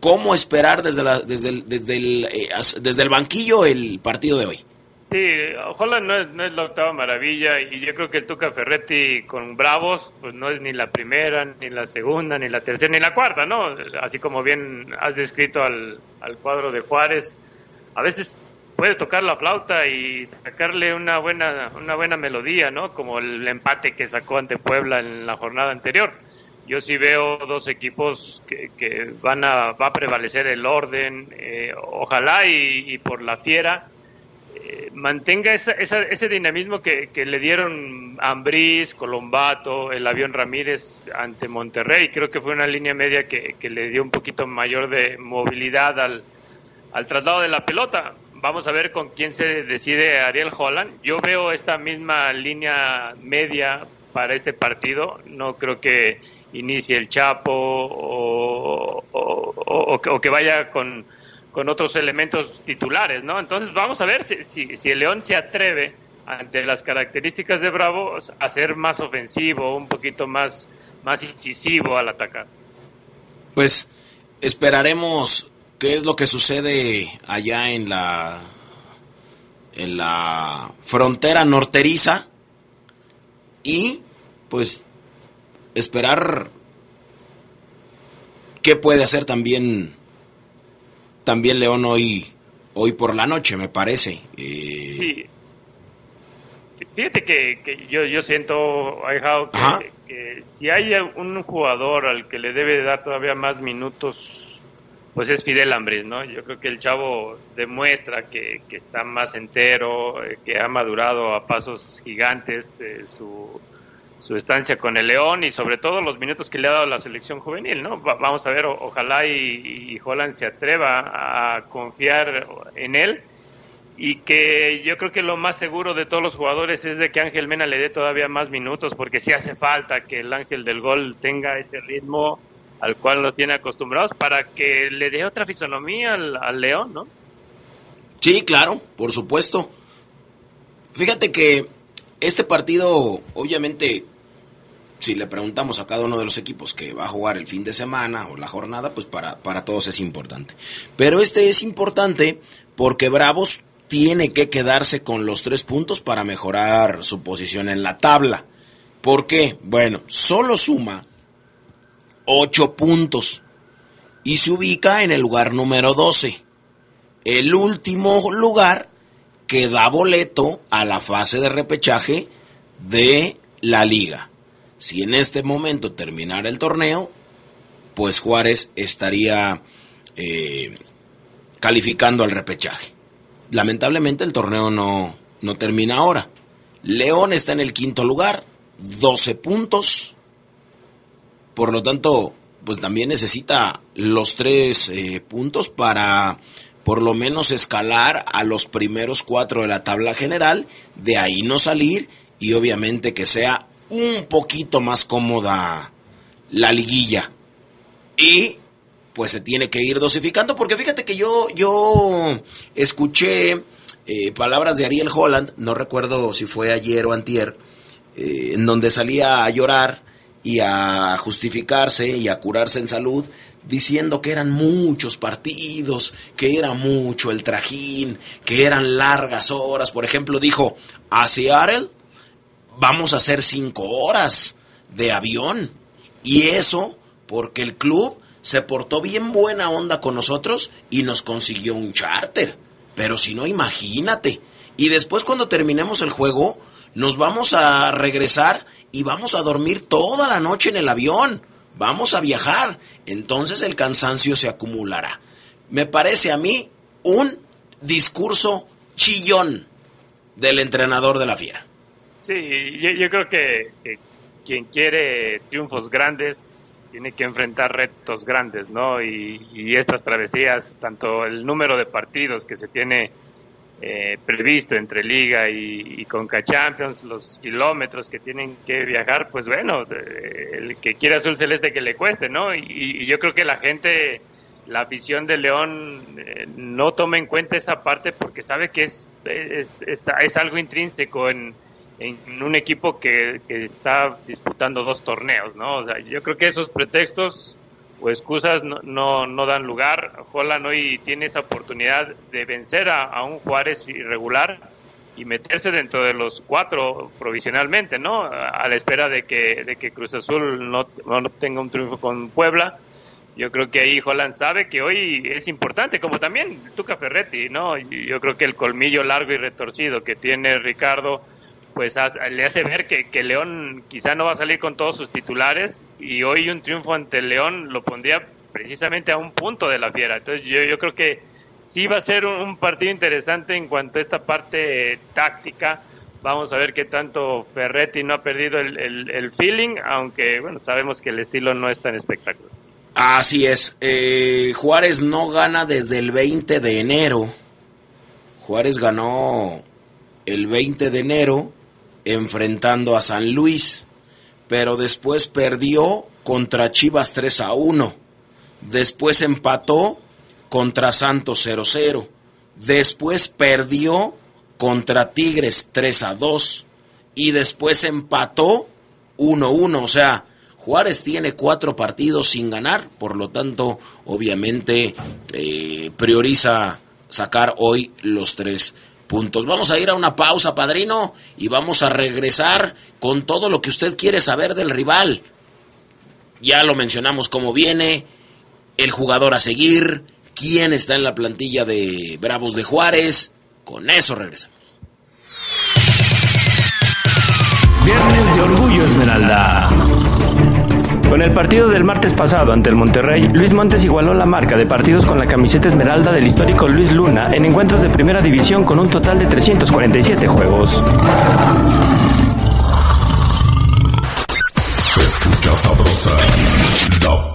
¿Cómo esperar desde, la, desde, el, desde, el, eh, banquillo el partido de hoy? Sí, Holland no es, no es la octava maravilla y yo creo que el Tuca Ferretti con Bravos pues no es ni la primera, ni la segunda, ni la tercera, ni la cuarta, ¿no? Así como bien has descrito al, al cuadro de Juárez, a veces puede tocar la flauta y sacarle una buena una buena melodía, ¿no? Como el empate que sacó ante Puebla en la jornada anterior. Yo sí veo dos equipos que, que van a va a prevalecer el orden, eh, ojalá y, por la fiera eh, mantenga esa, esa, ese dinamismo que, le dieron Ambriz, Colombato, el avión Ramírez ante Monterrey. Creo que fue una línea media que, le dio un poquito mayor de movilidad al traslado de la pelota vamos a ver con quién se decide Ariel Holland. Yo veo esta misma línea media para este partido. No creo que inicie el Chapo o, que vaya con, otros elementos titulares, ¿no? Entonces vamos a ver si, si, si, el León se atreve ante las características de Bravo a ser más ofensivo, un poquito más, más incisivo al atacar. Pues esperaremos qué es lo que sucede allá en la en la frontera norteriza y pues esperar qué puede hacer también también León hoy hoy por la noche me parece. Eh... sí. Fíjate que, que yo yo siento Aijao, que, que si hay un jugador al que le debe dar todavía más minutos pues es Fidel Ambris, ¿no? Yo creo que el chavo demuestra que, que está más entero, eh, que ha madurado a pasos gigantes eh, su, su estancia con el León y sobre todo los minutos que le ha dado la selección juvenil, ¿no? Va, vamos a ver, ojalá y, y, Holland se atreva a confiar en él y que yo creo que lo más seguro de todos los jugadores es de que Ángel Mena le dé todavía más minutos porque si hace falta que el Ángel del Gol tenga ese ritmo al cual los tiene acostumbrados para que le dé otra fisonomía al, al, León, ¿no? Sí, claro, por supuesto. Fíjate que este partido, obviamente, si le preguntamos a cada uno de los equipos que va a jugar el fin de semana o la jornada, pues para, para todos es importante. Pero este es importante porque Bravos tiene que quedarse con los tres puntos para mejorar su posición en la tabla. ¿Por qué? Bueno, solo suma 8 puntos y se ubica en el lugar número 12. El último lugar que da boleto a la fase de repechaje de la liga. Si en este momento terminara el torneo, pues Juárez estaría eh, calificando al repechaje. Lamentablemente el torneo no, no termina ahora. León está en el quinto lugar, 12 puntos. Por lo tanto, pues también necesita los tres eh, puntos para por lo menos escalar a los primeros cuatro de la tabla general, de ahí no salir y obviamente que sea un poquito más cómoda la liguilla. Y pues se tiene que ir dosificando, porque fíjate que yo, yo escuché eh, palabras de Ariel Holland, no recuerdo si fue ayer o antier, eh, en donde salía a llorar y a justificarse y a curarse en salud diciendo que eran muchos partidos, que era mucho el trajín, que eran largas horas. Por ejemplo, dijo, a Seattle vamos a hacer cinco horas de avión. Y eso porque el club se portó bien buena onda con nosotros y nos consiguió un charter. Pero si no, imagínate. Y después cuando terminemos el juego, nos vamos a regresar y vamos a dormir toda la noche en el avión. Vamos a viajar. Entonces el cansancio se acumulará. Me parece a mí un discurso chillón del entrenador de la fiera. Sí, yo, yo creo que, quien quiere triunfos grandes tiene que enfrentar retos grandes, ¿no? Y estas travesías, tanto el número de partidos que se tiene eh, previsto entre Liga y, y, Conca Champions, los kilómetros que tienen que viajar, pues bueno, el que quiera azul celeste que le cueste, ¿no? Y, yo creo que la gente, la afición de León eh, no toma en cuenta esa parte porque sabe que es, es, es, es algo intrínseco en, en un equipo que, que, está disputando dos torneos, ¿no? O sea, yo creo que esos pretextos o excusas no, no, no, dan lugar. Holland hoy tiene esa oportunidad de vencer a, a un Juárez irregular y meterse dentro de los cuatro provisionalmente, ¿no? A la espera de que, de que Cruz Azul no, no tenga un triunfo con Puebla. Yo creo que ahí Holland sabe que hoy es importante, como también Tuca Ferretti, ¿no? Yo creo que el colmillo largo y retorcido que tiene Ricardo, pues le hace ver que, que León quizá no va a salir con todos sus titulares y hoy un triunfo ante León lo pondría precisamente a un punto de la fiera. Entonces yo, yo creo que sí va a ser un, partido interesante en cuanto a esta parte táctica. Vamos a ver qué tanto Ferretti no ha perdido el, feeling, aunque bueno, sabemos que el estilo no es tan espectacular. Así es. Eh, Juárez no gana desde el 20 de enero. Juárez ganó el 20 de enero enfrentando a San Luis, pero después perdió contra Chivas 3 a 1. Después empató contra Santos 0-0. Después perdió contra Tigres 3 a 2 y después empató 1-1. O sea, Juárez tiene cuatro partidos sin ganar, por lo tanto, obviamente eh, prioriza sacar hoy los tres puntos. Vamos a ir a una pausa, padrino, y vamos a regresar con todo lo que usted quiere saber del rival. Ya lo mencionamos cómo viene, el jugador a seguir, quién está en la plantilla de Bravos de Juárez. Con eso regresamos. Viernes de Orgullo Esmeralda. Con el partido del martes pasado ante el Monterrey, Luis Montes igualó la marca de partidos con la camiseta esmeralda del histórico Luis Luna en encuentros de primera división con un total de 347 juegos.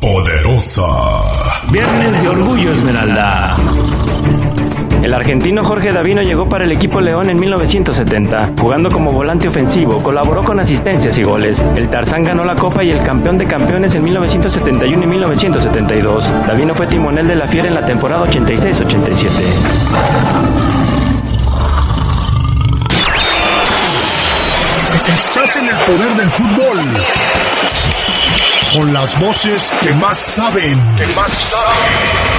poderosa. Viernes de Orgullo Esmeralda. El argentino Jorge Davino llegó para el equipo León en 1970. Jugando como volante ofensivo, colaboró con asistencias y goles. El Tarzán ganó la Copa y el campeón de campeones en 1971 y 1972. Davino fue timonel de la Fiera en la temporada 86-87. Estás en el poder del fútbol. Con las voces que más saben. Que más saben.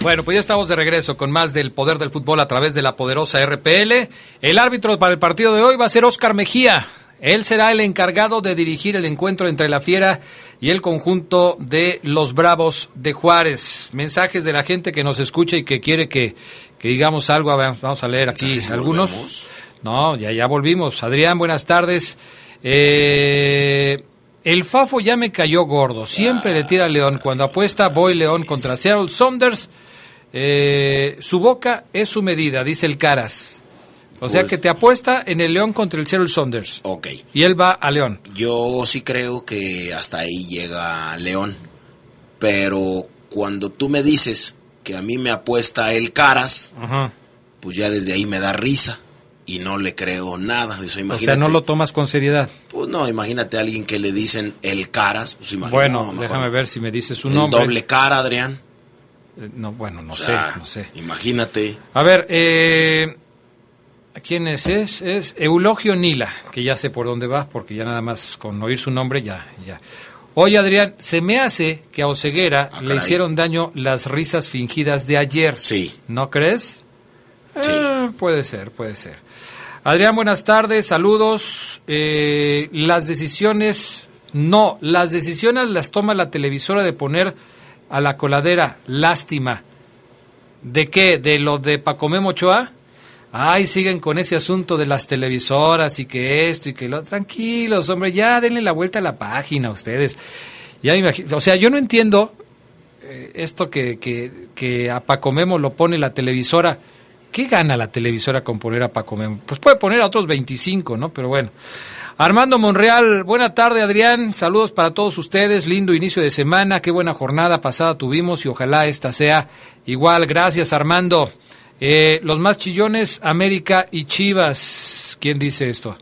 Bueno, pues ya estamos de regreso con más del poder del fútbol a través de la poderosa RPL. El árbitro para el partido de hoy va a ser Oscar Mejía. Él será el encargado de dirigir el encuentro entre la Fiera y el conjunto de los Bravos de Juárez. Mensajes de la gente que nos escucha y que quiere que, digamos algo. Vamos a leer aquí algunos. No, ya, ya volvimos. Adrián, buenas tardes. Eh, el Fafo ya me cayó gordo. Siempre le tira a León. Cuando apuesta, voy León contra Seattle Saunders. Eh, su boca es su medida, dice el Caras. O sea que te apuesta en el León contra el Seattle Saunders. Ok. Y él va a León. Yo sí creo que hasta ahí llega León. Pero cuando tú me dices que a mí me apuesta el Caras, pues ya desde ahí me da risa y no le creo nada. o sea, no lo tomas con seriedad. Pues no, imagínate a alguien que le dicen el Caras. Pues bueno, déjame ver si me dices su el nombre. Doble cara, Adrián. Eh, no, bueno, no sé, no sé. Imagínate. A ver, eh, ¿quién es? es? Es Eulogio Nila, que ya sé por dónde va, porque ya nada más con oír su nombre ya, ya. Oye, Adrián, se me hace que a Oceguera Ah, le hicieron daño las risas fingidas de ayer. Sí. ¿No crees? Sí. Eh, puede ser, puede ser. Adrián, buenas tardes, saludos. Eh, las decisiones, no, las decisiones las toma la televisora de poner a la coladera, lástima. ¿De qué? ¿De lo de Pacomé Ochoa? Ay, siguen con ese asunto de las televisoras y que esto y que lo. Tranquilos, hombre, ya denle la vuelta a la página a ustedes. Ya imagino, o sea, yo no entiendo eh, esto que, que, que a Pacomemo lo pone la televisora ¿Qué gana la televisora con poner a Paco Memo? Pues puede poner a otros 25, ¿no? Pero bueno. Armando Monreal, buena tarde Adrián, saludos para todos ustedes, lindo inicio de semana, qué buena jornada pasada tuvimos y ojalá esta sea igual. Gracias Armando. Eh, los más chillones, América y Chivas. ¿Quién dice esto?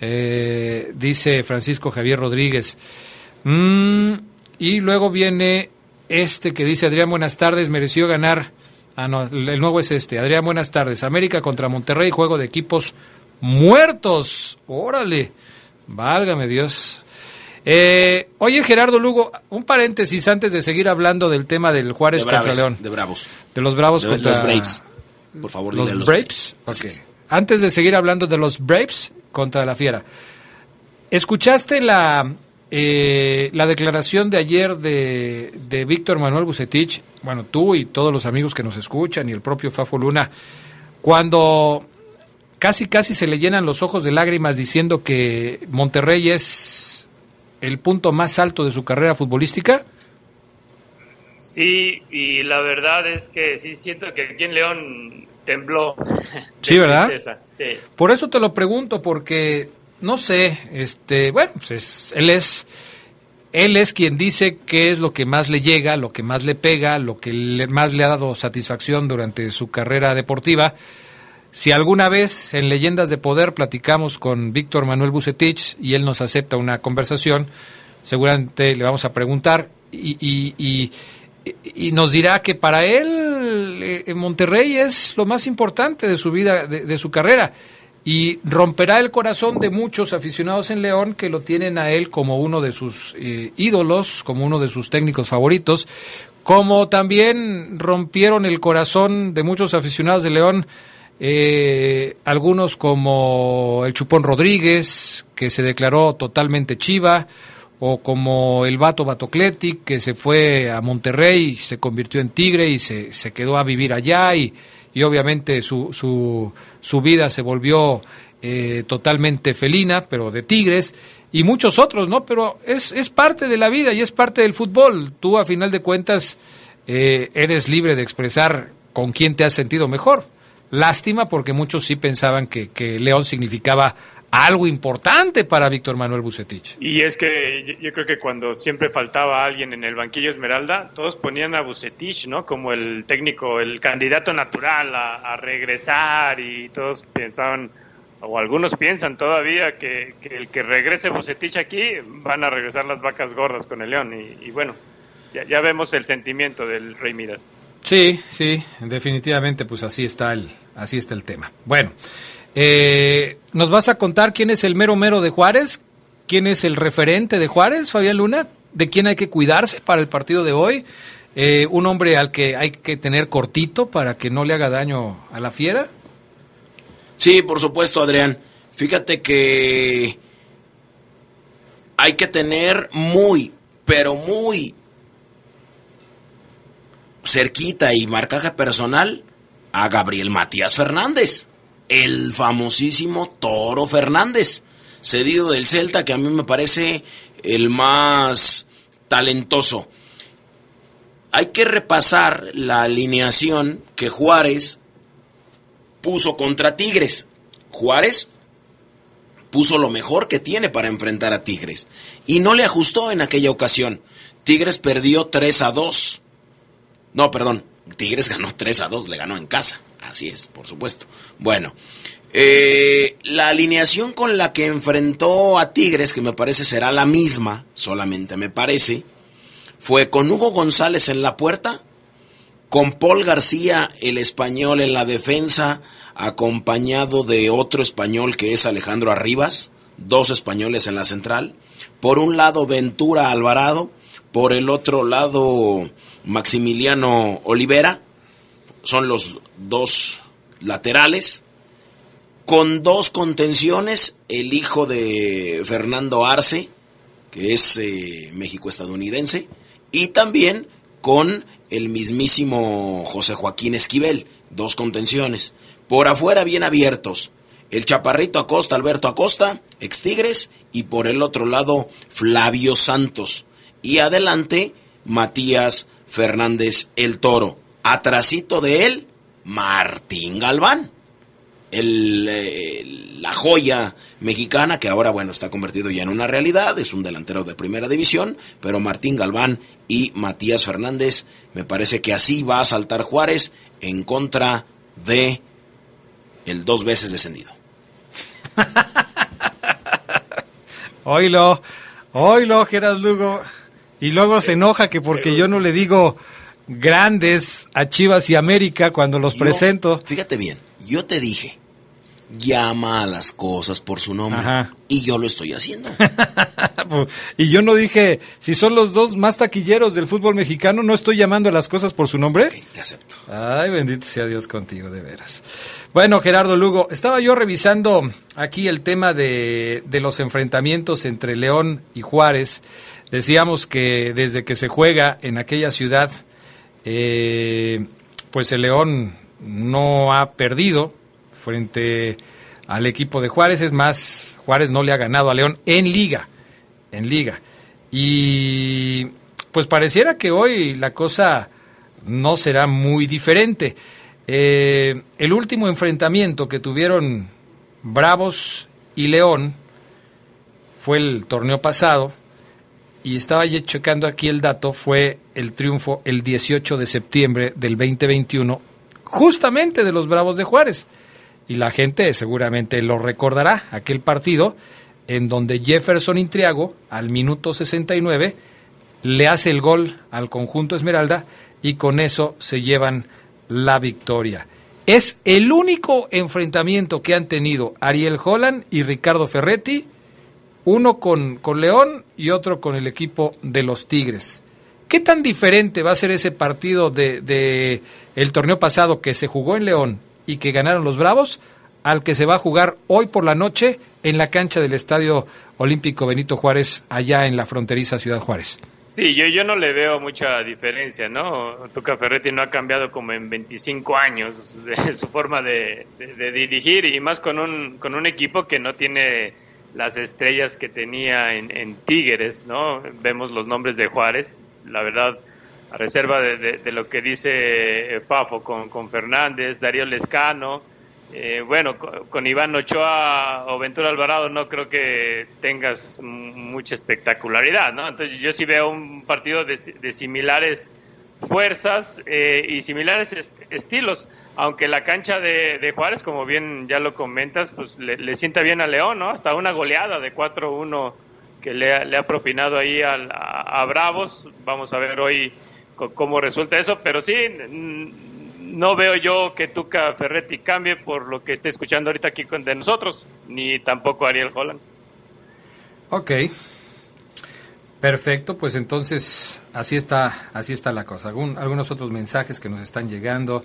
Eh, dice Francisco Javier Rodríguez. Mm, y luego viene este que dice Adrián, buenas tardes, mereció ganar. Ah, no, el nuevo es este. Adrián, buenas tardes. América contra Monterrey, juego de equipos muertos. Órale, válgame Dios. Eh, oye, Gerardo Lugo, un paréntesis antes de seguir hablando del tema del Juárez De contra León. de Bravos. De los Bravos De contra los Braves. Por favor, los, los Braves. Así Ok. es. Antes de seguir hablando de los Braves contra la Fiera, ¿escuchaste la eh, la declaración de ayer de, de Víctor Manuel Bucetich? Bueno, tú y todos los amigos que nos escuchan y el propio Fafo Luna, cuando casi casi se le llenan los ojos de lágrimas diciendo que Monterrey es el punto más alto de su carrera futbolística. Sí, y la verdad es que sí siento que aquí en León tembló. Sí, ¿verdad? Sí. Por eso te lo pregunto, porque no sé, este, bueno, pues es- él es, él es quien dice qué es lo que más le llega, lo que más le pega, lo que le- más le ha dado satisfacción durante su carrera deportiva. Si alguna vez en Leyendas de Poder platicamos con Víctor Manuel Bucetich y él nos acepta una conversación, seguramente le vamos a preguntar y, y- y- y nos dirá que para él eh, Monterrey es lo más importante de su vida, de, su carrera. Y romperá el corazón de muchos aficionados en León que lo tienen a él como uno de sus eh, ídolos, como uno de sus técnicos favoritos, como también rompieron el corazón de muchos aficionados de León, eh, algunos como el Chupón Rodríguez, que se declaró totalmente chiva, o como el Vato Batocletic, que se fue a Monterrey se convirtió en tigre y se, se quedó a vivir allá y, y obviamente su, su, su vida se volvió eh, totalmente felina, pero de tigres, y muchos otros, ¿no? Pero es, es parte de la vida y es parte del fútbol. Tú, a final de cuentas, eh, eres libre de expresar con quién te has sentido mejor. Lástima porque muchos sí pensaban que, que León significaba algo importante para Víctor Manuel Bucetich. Y es que yo, creo que cuando siempre faltaba alguien en el banquillo Esmeralda, todos ponían a Bucetich, ¿no? Como el técnico, el candidato natural a, a regresar y todos pensaban, o algunos piensan todavía que, que el que regrese Bucetich aquí van a regresar las vacas gordas con el León. Y, y bueno, ya, ya vemos el sentimiento del Rey Midas. Sí, sí, definitivamente, pues así está el, así está el tema. Bueno, eh, ¿nos vas a contar quién es el mero mero de Juárez? ¿Quién es el referente de Juárez, Fabián Luna? ¿De quién hay que cuidarse para el partido de hoy? Eh, ¿Un hombre al que hay que tener cortito para que no le haga daño a la fiera? Sí, por supuesto, Adrián. Fíjate que hay que tener muy, pero muy cerquita y marcaje personal a Gabriel Matías Fernández, el famosísimo Toro Fernández, cedido del Celta, que a mí me parece el más talentoso. Hay que repasar la alineación que Juárez puso contra Tigres. Juárez puso lo mejor que tiene para enfrentar a Tigres y no le ajustó en aquella ocasión. Tigres perdió 3 a 2. No, perdón, Tigres ganó 3 a 2, le ganó en casa. Así es, por supuesto. Bueno, eh, la alineación con la que enfrentó a Tigres, que me parece será la misma, solamente me parece, fue con Hugo González en la puerta, con Paul García, el español, en la defensa, acompañado de otro español que es Alejandro Arribas, dos españoles en la central. Por un lado Ventura Alvarado, por el otro lado Maximiliano Olivera, son los dos laterales, con dos contenciones, el hijo de Fernando Arce, que es eh, México-estadounidense, y también con el mismísimo José Joaquín Esquivel, dos contenciones. Por afuera bien abiertos, el Chaparrito Acosta, Alberto Acosta, ex Tigres, y por el otro lado Flavio Santos. Y adelante Matías Fernández el Toro. Atrasito de él, Martín Galván. El, eh, la joya mexicana que ahora, bueno, está convertido ya en una realidad, es un delantero de primera división, pero Martín Galván y Matías Fernández, me parece que así va a saltar Juárez en contra de el dos veces descendido. Oilo, oilo, Gerard Lugo. Y luego se enoja que porque yo no le digo grandes a Chivas y América cuando los Yo- presento. Fíjate bien, yo te dije, llama a las cosas por su nombre. Ajá. Y yo lo estoy haciendo. Y yo no dije, si son los dos más taquilleros del fútbol mexicano, no estoy llamando a las cosas por su nombre. te acepto. Ay, bendito sea Dios contigo, de veras. Bueno, Gerardo Lugo, estaba yo revisando aquí el tema de, de los enfrentamientos entre León y Juárez. Decíamos que desde que se juega en aquella ciudad, eh, pues el León no ha perdido frente al equipo de Juárez. Es más, Juárez no le ha ganado a León en liga. En liga. Y pues pareciera que hoy la cosa no será muy diferente. Eh, el último enfrentamiento que tuvieron Bravos y León fue el torneo pasado y estaba checando aquí el dato, fue el triunfo el 18 de septiembre del 2021, justamente de los Bravos de Juárez. Y la gente seguramente lo recordará, aquel partido en donde Jefferson Intriago, al minuto 69, le hace el gol al conjunto Esmeralda y con eso se llevan la victoria. Es el único enfrentamiento que han tenido Ariel Holland y Ricardo Ferretti, uno con, con León y otro con el equipo de los Tigres. ¿Qué tan diferente va a ser ese partido de, de el torneo pasado que se jugó en León y que ganaron los Bravos al que se va a jugar hoy por la noche en la cancha del Estadio Olímpico Benito Juárez allá en la fronteriza Ciudad Juárez? Sí, yo, yo no le veo mucha diferencia, ¿no? Tuca Ferretti no ha cambiado como en 25 años de su forma de, de- de dirigir y más con un, con un equipo que no tiene las estrellas que tenía en, en Tigres, ¿no? Vemos los nombres de Juárez, la verdad, a reserva de, de- lo que dice eh, Fafo con, con Fernández, Darío Lescano, eh, bueno, con, Iván Ochoa o Ventura Alvarado no creo que tengas mucha espectacularidad, ¿no? Entonces yo sí veo un partido de, de similares fuerzas eh, y similares est- estilos, aunque la cancha de, de Juárez, como bien ya lo comentas, pues le, sienta bien a León, ¿no? Hasta una goleada de 4-1 que le ha, le ha propinado ahí al- a, a Bravos. Vamos a ver hoy cómo resulta eso, pero sí, no veo yo que Tuca Ferretti cambie por lo que esté escuchando ahorita aquí de nosotros, ni tampoco Ariel Holland. Ok. Perfecto, pues entonces así está, así está la cosa. Algunos otros mensajes que nos están llegando.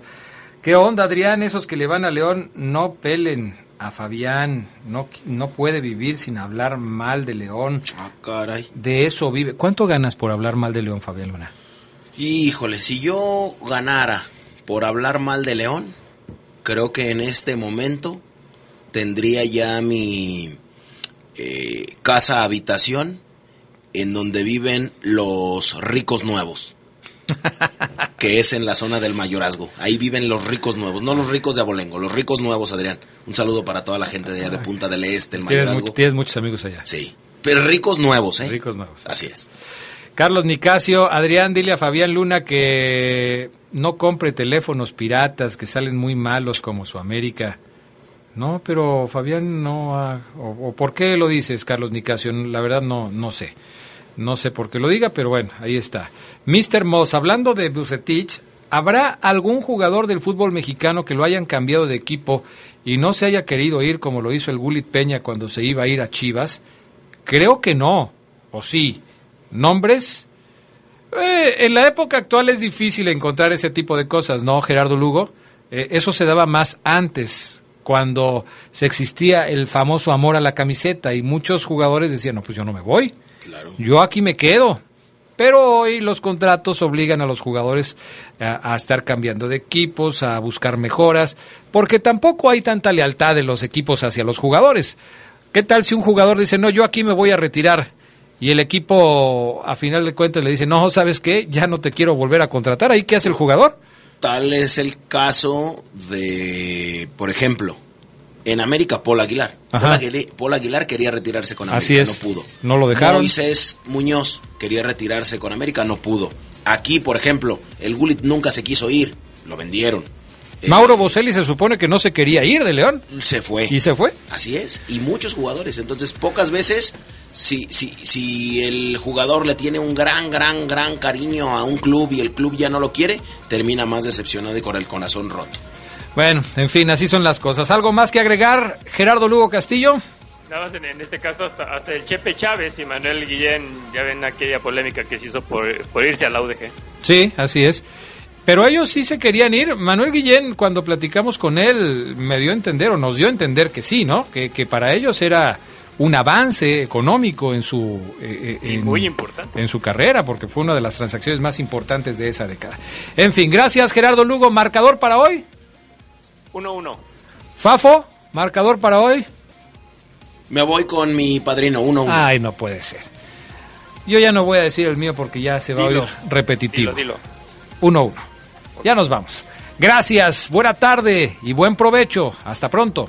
¿Qué onda, Adrián? Esos que le van a León, no pelen a Fabián. No, no puede vivir sin hablar mal de León. Ah, caray. De eso vive. ¿Cuánto ganas por hablar mal de León, Fabián Luna? Híjole, si yo ganara por hablar mal de León, creo que en este momento tendría ya mi eh, casa habitación en donde viven los ricos nuevos. que es en la zona del mayorazgo. Ahí viven los ricos nuevos, no los ricos de Abolengo, los ricos nuevos, Adrián. Un saludo para toda la gente de allá de Punta del Este, el Tienes, mayorazgo. much- tienes muchos amigos allá. Sí, pero ricos nuevos, ¿eh? Ricos nuevos. Así es. Carlos Nicasio, Adrián, dile a Fabián Luna que no compre teléfonos piratas que salen muy malos como su América. No, pero Fabián no ha- o, por qué lo dices, Carlos Nicasio, la verdad no no sé. No sé por qué lo diga, pero bueno, ahí está. Mr. Moss, hablando de Bucetich, ¿habrá algún jugador del fútbol mexicano que lo hayan cambiado de equipo y no se haya querido ir como lo hizo el Gulit Peña cuando se iba a ir a Chivas? Creo que no, o sí. ¿Nombres? Eh, en la época actual es difícil encontrar ese tipo de cosas, ¿no, Gerardo Lugo? Eh, eso se daba más antes, cuando se existía el famoso amor a la camiseta y muchos jugadores decían, no, pues yo no me voy, Claro. yo aquí me quedo. Pero hoy los contratos obligan a los jugadores a, a estar cambiando de equipos, a buscar mejoras, porque tampoco hay tanta lealtad de los equipos hacia los jugadores. ¿Qué tal si un jugador dice, no, yo aquí me voy a retirar? Y el equipo, a final de cuentas, le dice, no, ¿sabes qué? Ya no te quiero volver a contratar. ¿Ahí qué hace el jugador? Tal es el caso de, por ejemplo, en América, Paul Aguilar. Paul Aguilar quería retirarse con América, Así es. no pudo. No lo dejaron. Moisés Muñoz quería retirarse con América, no pudo. Aquí, por ejemplo, el Gullit nunca se quiso ir, lo vendieron. Eh, Mauro Boselli se supone que no se quería ir de León. se fue. ¿Y se fue? Así es, y muchos jugadores. Entonces, pocas veces, si, si, si el jugador le tiene un gran, gran, gran cariño a un club y el club ya no lo quiere, termina más decepcionado y con el corazón roto. Bueno, en fin, así son las cosas. ¿Algo más que agregar, Gerardo Lugo Castillo? Nada más en, en este caso hasta, hasta el Chepe Chávez y Manuel Guillén, ya ven aquella polémica que se hizo por, por irse a la UDG. Sí, así es. Pero ellos sí se querían ir. Manuel Guillén, cuando platicamos con él, me dio a entender, o nos dio a entender que sí, ¿no? Que, que para ellos era un avance económico en su eh, eh, en, muy importante. en su carrera, porque fue una de las transacciones más importantes de esa década. En fin, gracias Gerardo Lugo. Marcador para hoy. 1-1. Fafo, marcador para hoy. Me voy con mi padrino, uno a uno. Ay, no puede ser. Yo ya no voy a decir el mío porque ya se va a oír repetitivo. Dilo, dilo. 1-1. Ya nos vamos. Gracias, buena tarde y buen provecho. Hasta pronto.